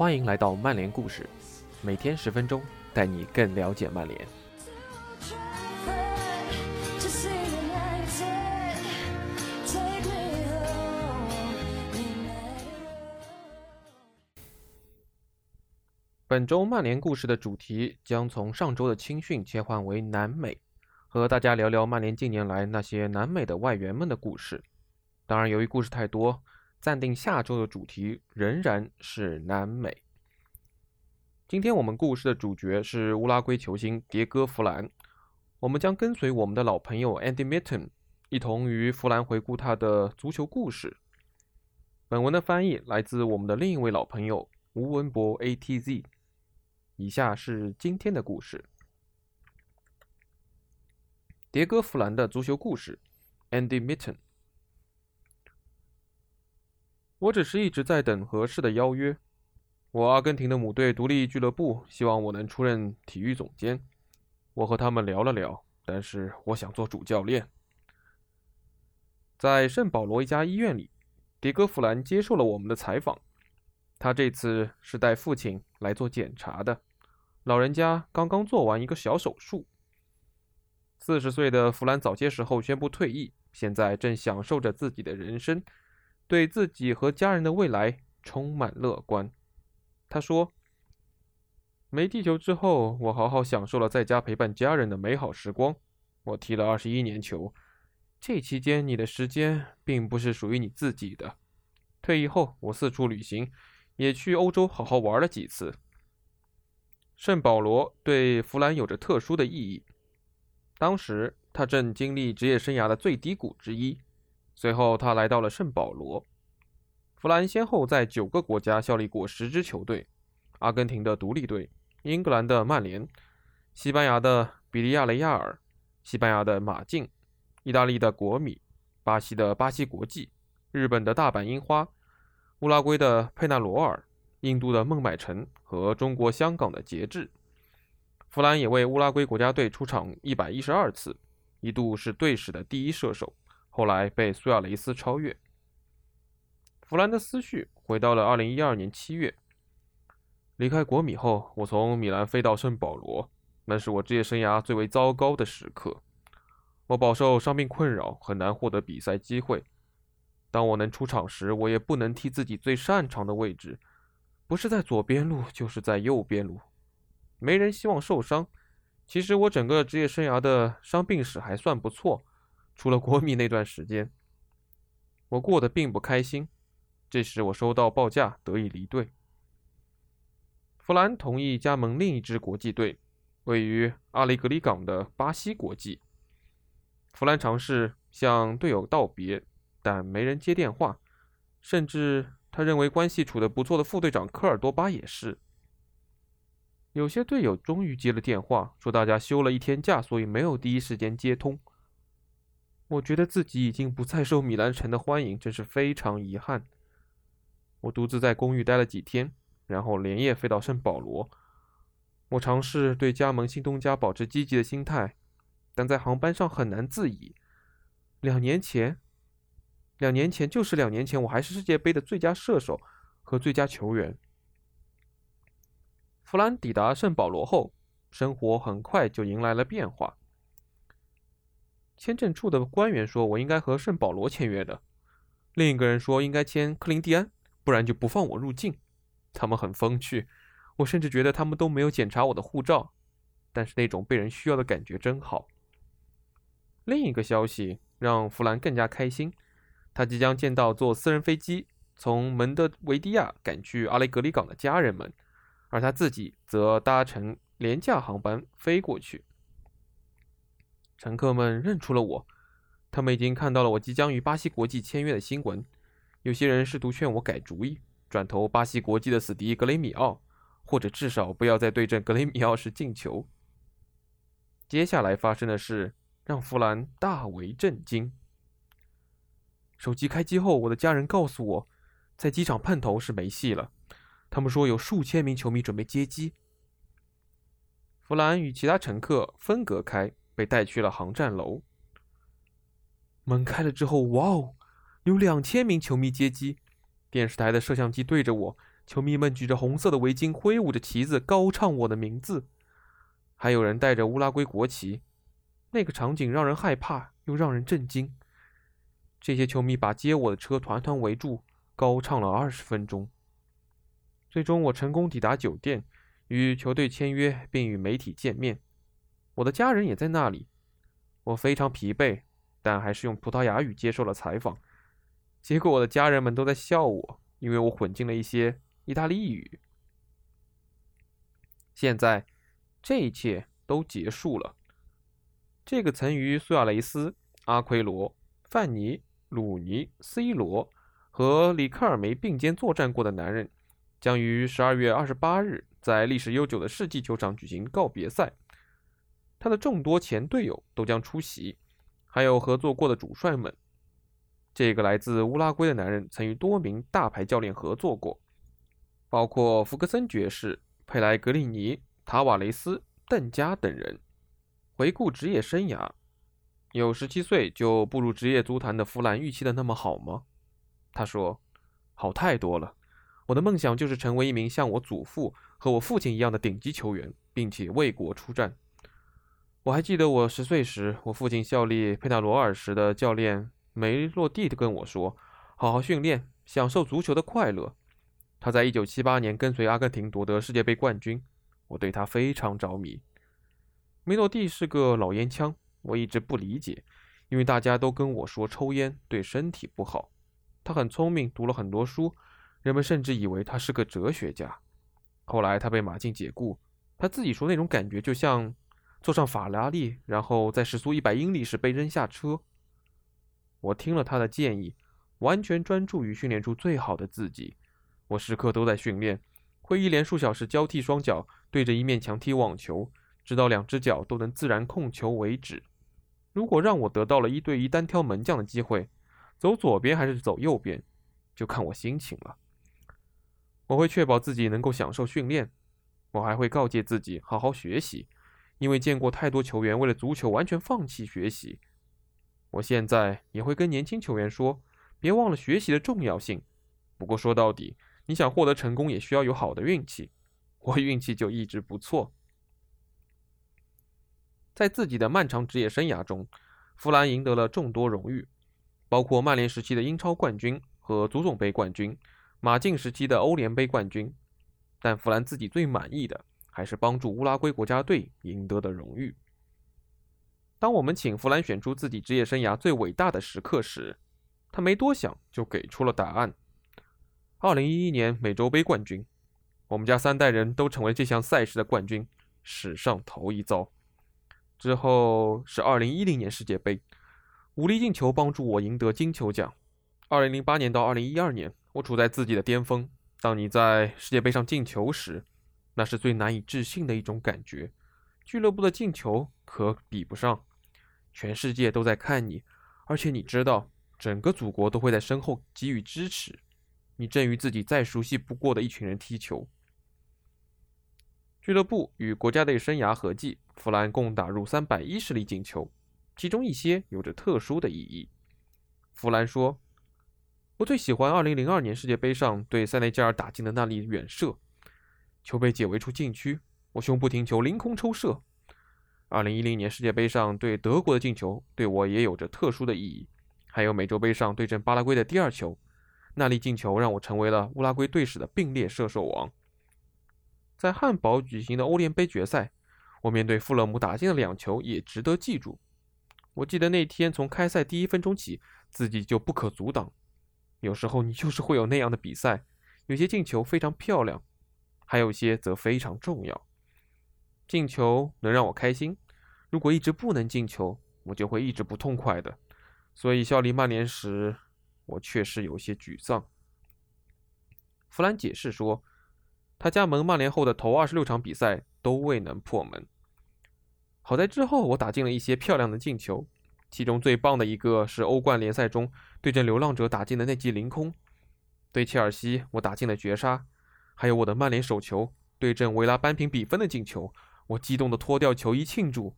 欢迎来到曼联故事，每天十分钟，带你更了解曼联。本周曼联故事的主题将从上周的青训切换为南美，和大家聊聊曼联近年来那些南美的外援们的故事。当然，由于故事太多，暂定下周的主题仍然是南美。今天我们故事的主角是乌拉圭球星迭戈·弗兰，我们将跟随我们的老朋友 Andy Mitten 一同与弗兰回顾他的足球故事。本文的翻译来自我们的另一位老朋友吴文博 ATZ。以下是今天的故事：迭戈·弗兰的足球故事。Andy Mitten。我只是一直在等合适的邀约。我阿根廷的母队独立俱乐部希望我能出任体育总监。我和他们聊了聊，但是我想做主教练。在圣保罗一家医院里，迭戈·弗兰接受了我们的采访。他这次是带父亲来做检查的。老人家刚刚做完一个小手术。四十岁的弗兰早些时候宣布退役，现在正享受着自己的人生，对自己和家人的未来充满乐观。他说：“没地球之后，我好好享受了在家陪伴家人的美好时光。我踢了二十一年球，这期间你的时间并不是属于你自己的。退役后，我四处旅行，也去欧洲好好玩了几次。”圣保罗对弗兰有着特殊的意义。当时他正经历职业生涯的最低谷之一，随后他来到了圣保罗。弗兰先后在九个国家效力过十支球队：阿根廷的独立队、英格兰的曼联、西班牙的比利亚雷亚尔、西班牙的马竞、意大利的国米、巴西的巴西国际、日本的大阪樱花、乌拉圭的佩纳罗尔。印度的孟买城和中国香港的节制，弗兰也为乌拉圭国家队出场一百一十二次，一度是队史的第一射手，后来被苏亚雷斯超越。弗兰的思绪回到了二零一二年七月，离开国米后，我从米兰飞到圣保罗，那是我职业生涯最为糟糕的时刻。我饱受伤病困扰，很难获得比赛机会。当我能出场时，我也不能踢自己最擅长的位置。不是在左边路，就是在右边路，没人希望受伤。其实我整个职业生涯的伤病史还算不错，除了国米那段时间，我过得并不开心。这时我收到报价，得以离队。弗兰同意加盟另一支国际队，位于阿雷格里港的巴西国际。弗兰尝试向队友道别，但没人接电话，甚至。他认为关系处得不错的副队长科尔多巴也是。有些队友终于接了电话，说大家休了一天假，所以没有第一时间接通。我觉得自己已经不再受米兰城的欢迎，真是非常遗憾。我独自在公寓待了几天，然后连夜飞到圣保罗。我尝试对加盟新东家保持积极的心态，但在航班上很难自已。两年前。两年前，就是两年前，我还是世界杯的最佳射手和最佳球员。弗兰抵达圣保罗后，生活很快就迎来了变化。签证处的官员说我应该和圣保罗签约的，另一个人说应该签克林蒂安，不然就不放我入境。他们很风趣，我甚至觉得他们都没有检查我的护照，但是那种被人需要的感觉真好。另一个消息让弗兰更加开心。他即将见到坐私人飞机从门德维迪亚赶去阿雷格里港的家人们，而他自己则搭乘廉价航班飞过去。乘客们认出了我，他们已经看到了我即将与巴西国际签约的新闻。有些人试图劝我改主意，转投巴西国际的死敌格雷米奥，或者至少不要在对阵格雷米奥时进球。接下来发生的事让弗兰大为震惊。手机开机后，我的家人告诉我，在机场碰头是没戏了。他们说有数千名球迷准备接机。弗兰与其他乘客分隔开，被带去了航站楼。门开了之后，哇哦，有两千名球迷接机。电视台的摄像机对着我，球迷们举着红色的围巾，挥舞着旗子，高唱我的名字。还有人带着乌拉圭国旗，那个场景让人害怕又让人震惊。这些球迷把接我的车团团围住，高唱了二十分钟。最终，我成功抵达酒店，与球队签约，并与媒体见面。我的家人也在那里。我非常疲惫，但还是用葡萄牙语接受了采访。结果，我的家人们都在笑我，因为我混进了一些意大利语。现在，这一切都结束了。这个曾与苏亚雷斯、阿奎罗、范尼、鲁尼、C 罗和里克尔梅并肩作战过的男人，将于十二月二十八日在历史悠久的世纪球场举行告别赛。他的众多前队友都将出席，还有合作过的主帅们。这个来自乌拉圭的男人曾与多名大牌教练合作过，包括福克森爵士、佩莱格里尼、塔瓦雷斯、邓加等人。回顾职业生涯，有十七岁就步入职业足坛的弗兰预期的那么好吗？他说：“好太多了。我的梦想就是成为一名像我祖父和我父亲一样的顶级球员，并且为国出战。”我还记得我十岁时，我父亲效力佩纳罗尔时的教练梅洛蒂跟我说：“好好训练，享受足球的快乐。”他在一九七八年跟随阿根廷夺得世界杯冠军，我对他非常着迷。梅洛蒂是个老烟枪，我一直不理解，因为大家都跟我说抽烟对身体不好。他很聪明，读了很多书，人们甚至以为他是个哲学家。后来他被马竞解雇，他自己说那种感觉就像……坐上法拉利，然后在时速一百英里时被扔下车。我听了他的建议，完全专注于训练出最好的自己。我时刻都在训练，会一连数小时交替双脚对着一面墙踢网球，直到两只脚都能自然控球为止。如果让我得到了一对一单挑门将的机会，走左边还是走右边，就看我心情了。我会确保自己能够享受训练，我还会告诫自己好好学习。因为见过太多球员为了足球完全放弃学习，我现在也会跟年轻球员说，别忘了学习的重要性。不过说到底，你想获得成功也需要有好的运气，我运气就一直不错。在自己的漫长职业生涯中，弗兰赢得了众多荣誉，包括曼联时期的英超冠军和足总杯冠军，马竞时期的欧联杯冠军。但弗兰自己最满意的。还是帮助乌拉圭国家队赢得的荣誉。当我们请弗兰选出自己职业生涯最伟大的时刻时，他没多想就给出了答案：二零一一年美洲杯冠军。我们家三代人都成为这项赛事的冠军，史上头一遭。之后是二零一零年世界杯，五粒进球帮助我赢得金球奖。二零零八年到二零一二年，我处在自己的巅峰。当你在世界杯上进球时，那是最难以置信的一种感觉，俱乐部的进球可比不上，全世界都在看你，而且你知道，整个祖国都会在身后给予支持。你正与自己再熟悉不过的一群人踢球。俱乐部与国家队生涯合计，弗兰共打入三百一十粒进球，其中一些有着特殊的意义。弗兰说：“我最喜欢2002年世界杯上对塞内加尔打进的那粒远射。”球被解围出禁区，我胸部停球，凌空抽射。二零一零年世界杯上对德国的进球对我也有着特殊的意义。还有美洲杯上对阵巴拉圭的第二球，那粒进球让我成为了乌拉圭队史的并列射手王。在汉堡举行的欧联杯决赛，我面对富勒姆打进的两球也值得记住。我记得那天从开赛第一分钟起，自己就不可阻挡。有时候你就是会有那样的比赛，有些进球非常漂亮。还有些则非常重要。进球能让我开心，如果一直不能进球，我就会一直不痛快的。所以效力曼联时，我确实有些沮丧。弗兰解释说，他加盟曼联后的头二十六场比赛都未能破门。好在之后我打进了一些漂亮的进球，其中最棒的一个是欧冠联赛中对阵流浪者打进的那记凌空，对切尔西我打进了绝杀。还有我的曼联手球对阵维拉扳平比分的进球，我激动的脱掉球衣庆祝。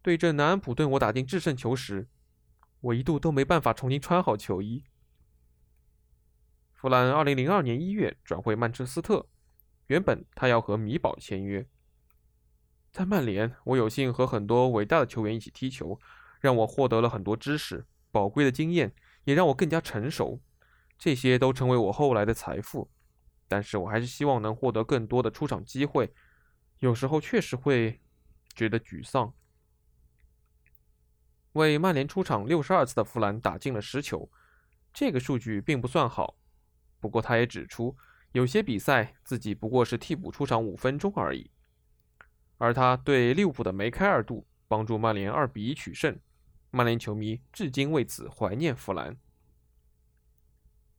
对阵南安普顿，我打进制胜球时，我一度都没办法重新穿好球衣。弗兰2002年1月转会曼彻斯特，原本他要和米堡签约。在曼联，我有幸和很多伟大的球员一起踢球，让我获得了很多知识、宝贵的经验，也让我更加成熟。这些都成为我后来的财富。但是我还是希望能获得更多的出场机会，有时候确实会觉得沮丧。为曼联出场六十二次的弗兰打进了十球，这个数据并不算好。不过他也指出，有些比赛自己不过是替补出场五分钟而已。而他对利物浦的梅开二度，帮助曼联二比一取胜。曼联球迷至今为此怀念弗兰。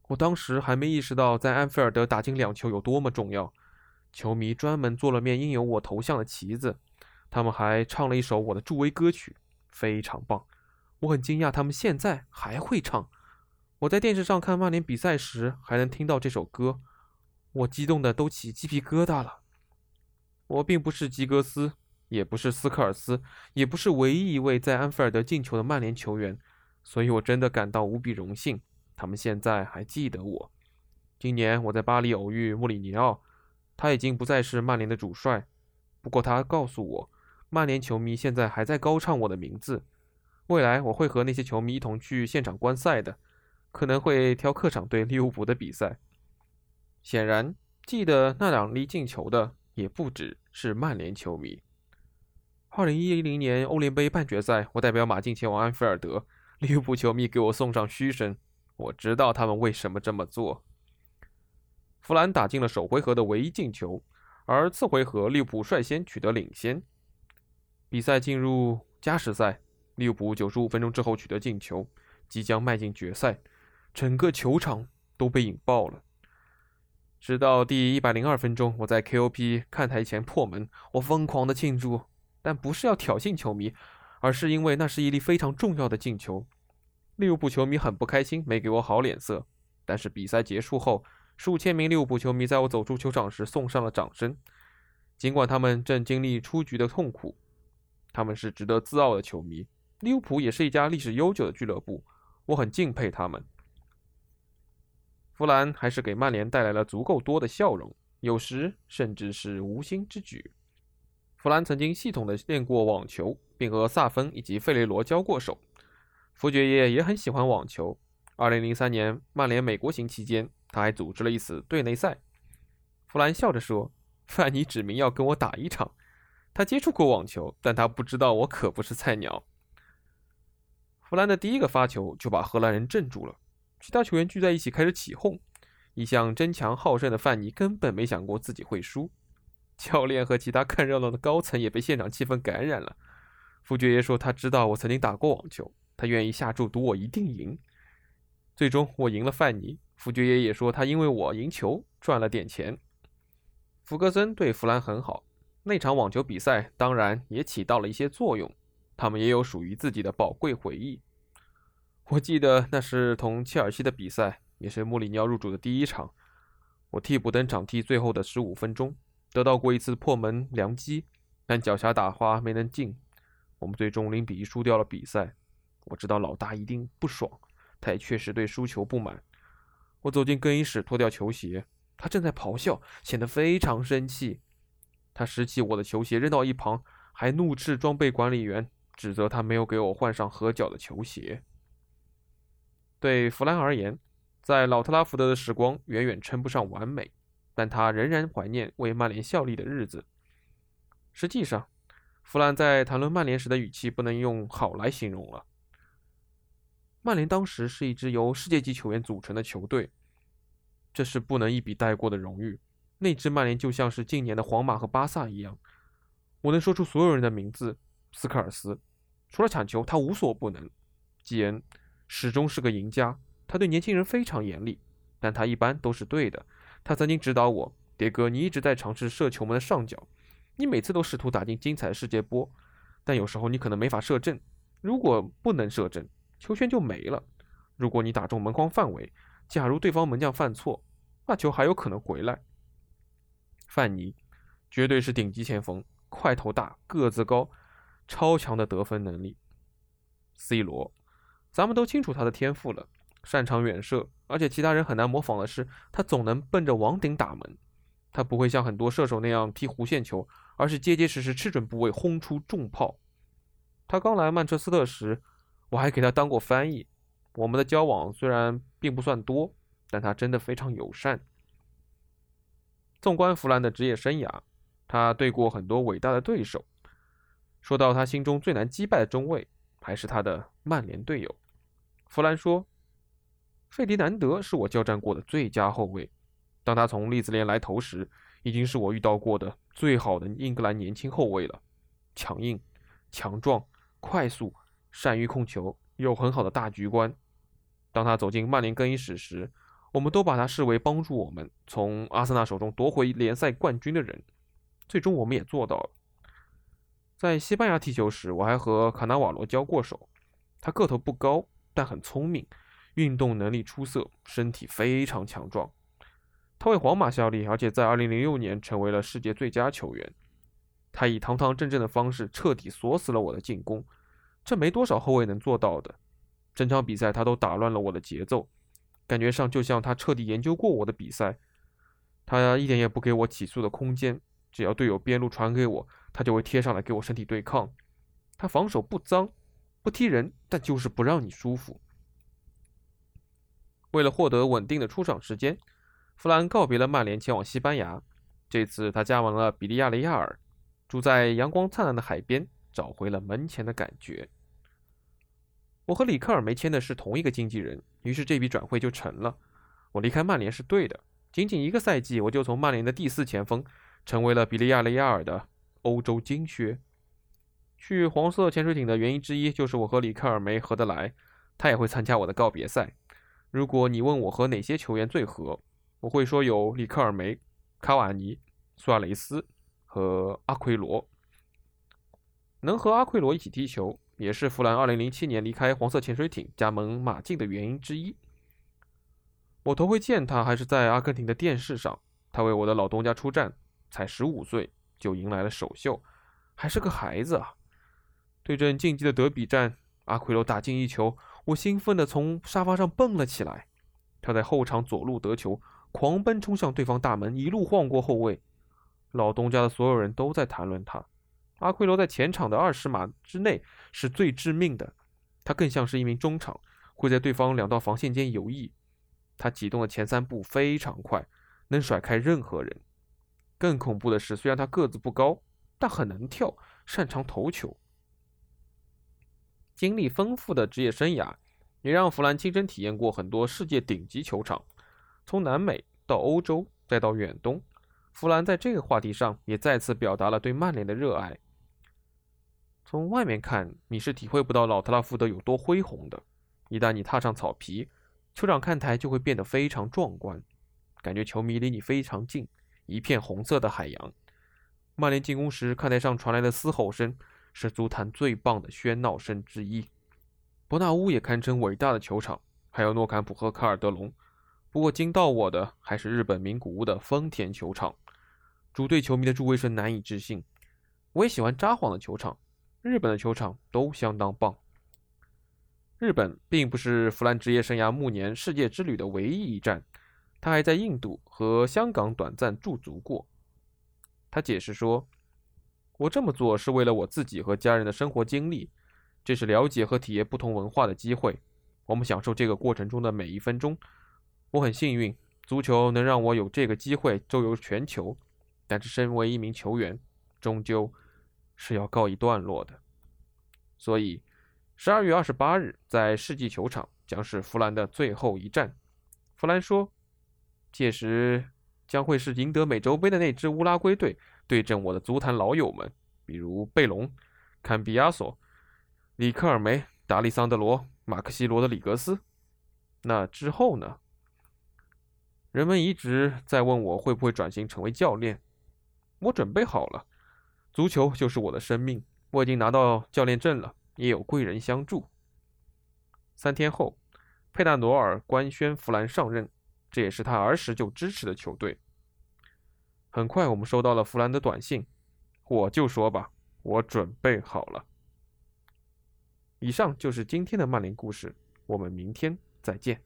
我当时还没意识到在安菲尔德打进两球有多么重要。球迷专门做了面印有我头像的旗子，他们还唱了一首我的助威歌曲，非常棒。我很惊讶他们现在还会唱。我在电视上看曼联比赛时还能听到这首歌，我激动的都起鸡皮疙瘩了。我并不是吉格斯，也不是斯科尔斯，也不是唯一一位在安菲尔德进球的曼联球员，所以我真的感到无比荣幸。他们现在还记得我。今年我在巴黎偶遇穆里尼奥，他已经不再是曼联的主帅，不过他告诉我，曼联球迷现在还在高唱我的名字。未来我会和那些球迷一同去现场观赛的，可能会挑客场对利物浦的比赛。显然，记得那两粒进球的。也不只是曼联球迷。二零一零年欧联杯半决赛，我代表马竞前往安菲尔德，利物浦球迷给我送上嘘声。我知道他们为什么这么做。弗兰打进了首回合的唯一进球，而次回合利物浦率先取得领先。比赛进入加时赛，利物浦九十五分钟之后取得进球，即将迈进决赛，整个球场都被引爆了。直到第一百零二分钟，我在 KOP 看台前破门，我疯狂的庆祝，但不是要挑衅球迷，而是因为那是一粒非常重要的进球。利物浦球迷很不开心，没给我好脸色。但是比赛结束后，数千名利物浦球迷在我走出球场时送上了掌声。尽管他们正经历出局的痛苦，他们是值得自傲的球迷。利物浦也是一家历史悠久的俱乐部，我很敬佩他们。弗兰还是给曼联带来了足够多的笑容，有时甚至是无心之举。弗兰曾经系统的练过网球，并和萨芬以及费雷罗交过手。福爵爷也很喜欢网球。2003年曼联美国行期间，他还组织了一次队内赛。弗兰笑着说：“范尼指明要跟我打一场。他接触过网球，但他不知道我可不是菜鸟。”弗兰的第一个发球就把荷兰人镇住了。其他球员聚在一起开始起哄。一向争强好胜的范尼根本没想过自己会输。教练和其他看热闹的高层也被现场气氛感染了。福爵爷说他知道我曾经打过网球，他愿意下注赌我一定赢。最终我赢了范尼。福爵爷也说他因为我赢球赚了点钱。福格森对弗兰很好，那场网球比赛当然也起到了一些作用。他们也有属于自己的宝贵回忆。我记得那是同切尔西的比赛，也是穆里尼奥入主的第一场。我替补登场踢最后的十五分钟，得到过一次破门良机，但脚下打花没能进。我们最终零比一输掉了比赛。我知道老大一定不爽，他也确实对输球不满。我走进更衣室脱掉球鞋，他正在咆哮，显得非常生气。他拾起我的球鞋扔到一旁，还怒斥装备管理员，指责他没有给我换上合脚的球鞋。对弗兰而言，在老特拉福德的时光远远称不上完美，但他仍然怀念为曼联效力的日子。实际上，弗兰在谈论曼联时的语气不能用好来形容了。曼联当时是一支由世界级球员组成的球队，这是不能一笔带过的荣誉。那支曼联就像是近年的皇马和巴萨一样，我能说出所有人的名字：斯科尔斯，除了铲球，他无所不能；基恩。始终是个赢家。他对年轻人非常严厉，但他一般都是对的。他曾经指导我：“迭哥，你一直在尝试射球门的上角，你每次都试图打进精彩世界波，但有时候你可能没法射正。如果不能射正，球权就没了。如果你打中门框范围，假如对方门将犯错，那球还有可能回来。”范尼绝对是顶级前锋，块头大，个子高，超强的得分能力。C 罗。咱们都清楚他的天赋了，擅长远射，而且其他人很难模仿的是，他总能奔着网顶打门。他不会像很多射手那样踢弧线球，而是结结实实吃准部位轰出重炮。他刚来曼彻斯特时，我还给他当过翻译。我们的交往虽然并不算多，但他真的非常友善。纵观弗兰的职业生涯，他对过很多伟大的对手。说到他心中最难击败的中卫，还是他的曼联队友。弗兰说：“费迪南德是我交战过的最佳后卫。当他从利兹联来投时，已经是我遇到过的最好的英格兰年轻后卫了。强硬、强壮、快速，善于控球，有很好的大局观。当他走进曼联更衣室时，我们都把他视为帮助我们从阿森纳手中夺回联赛冠军的人。最终，我们也做到了。在西班牙踢球时，我还和卡纳瓦罗交过手。他个头不高。”但很聪明，运动能力出色，身体非常强壮。他为皇马效力，而且在2006年成为了世界最佳球员。他以堂堂正正的方式彻底锁死了我的进攻，这没多少后卫能做到的。整场比赛他都打乱了我的节奏，感觉上就像他彻底研究过我的比赛。他一点也不给我起诉的空间，只要队友边路传给我，他就会贴上来给我身体对抗。他防守不脏。不踢人，但就是不让你舒服。为了获得稳定的出场时间，弗兰告别了曼联，前往西班牙。这次他加盟了比利亚雷亚尔，住在阳光灿烂的海边，找回了门前的感觉。我和里克尔梅签的是同一个经纪人，于是这笔转会就成了。我离开曼联是对的，仅仅一个赛季，我就从曼联的第四前锋，成为了比利亚雷亚尔的欧洲金靴。去黄色潜水艇的原因之一就是我和里克尔梅合得来，他也会参加我的告别赛。如果你问我和哪些球员最合，我会说有里克尔梅、卡瓦尼、苏亚雷斯和阿奎罗。能和阿奎罗一起踢球，也是弗兰2007年离开黄色潜水艇加盟马竞的原因之一。我头回见他还是在阿根廷的电视上，他为我的老东家出战，才十五岁就迎来了首秀，还是个孩子啊。对阵晋级的德比战，阿奎罗打进一球，我兴奋地从沙发上蹦了起来。他在后场左路得球，狂奔冲向对方大门，一路晃过后卫。老东家的所有人都在谈论他。阿奎罗在前场的二十码之内是最致命的，他更像是一名中场，会在对方两道防线间游弋。他启动的前三步非常快，能甩开任何人。更恐怖的是，虽然他个子不高，但很能跳，擅长投球。经历丰富的职业生涯，也让弗兰亲身体验过很多世界顶级球场，从南美到欧洲，再到远东。弗兰在这个话题上也再次表达了对曼联的热爱。从外面看，你是体会不到老特拉福德有多恢宏的。一旦你踏上草皮，球场看台就会变得非常壮观，感觉球迷离你非常近，一片红色的海洋。曼联进攻时，看台上传来的嘶吼声。是足坛最棒的喧闹声之一。伯纳乌也堪称伟大的球场，还有诺坎普和卡尔德隆。不过惊到我的还是日本名古屋的丰田球场，主队球迷的助威声难以置信。我也喜欢札幌的球场，日本的球场都相当棒。日本并不是弗兰职业生涯暮年世界之旅的唯一一站，他还在印度和香港短暂驻足过。他解释说。我这么做是为了我自己和家人的生活经历，这是了解和体验不同文化的机会。我们享受这个过程中的每一分钟。我很幸运，足球能让我有这个机会周游全球。但是，身为一名球员，终究是要告一段落的。所以，十二月二十八日在世纪球场将是弗兰的最后一战。弗兰说，届时将会是赢得美洲杯的那支乌拉圭队。对阵我的足坛老友们，比如贝隆、坎比亚索、里克尔梅、达利桑德罗、马克西罗德里格斯。那之后呢？人们一直在问我会不会转型成为教练。我准备好了，足球就是我的生命。我已经拿到教练证了，也有贵人相助。三天后，佩纳罗尔官宣弗兰上任，这也是他儿时就支持的球队。很快，我们收到了弗兰的短信。我就说吧，我准备好了。以上就是今天的曼联故事，我们明天再见。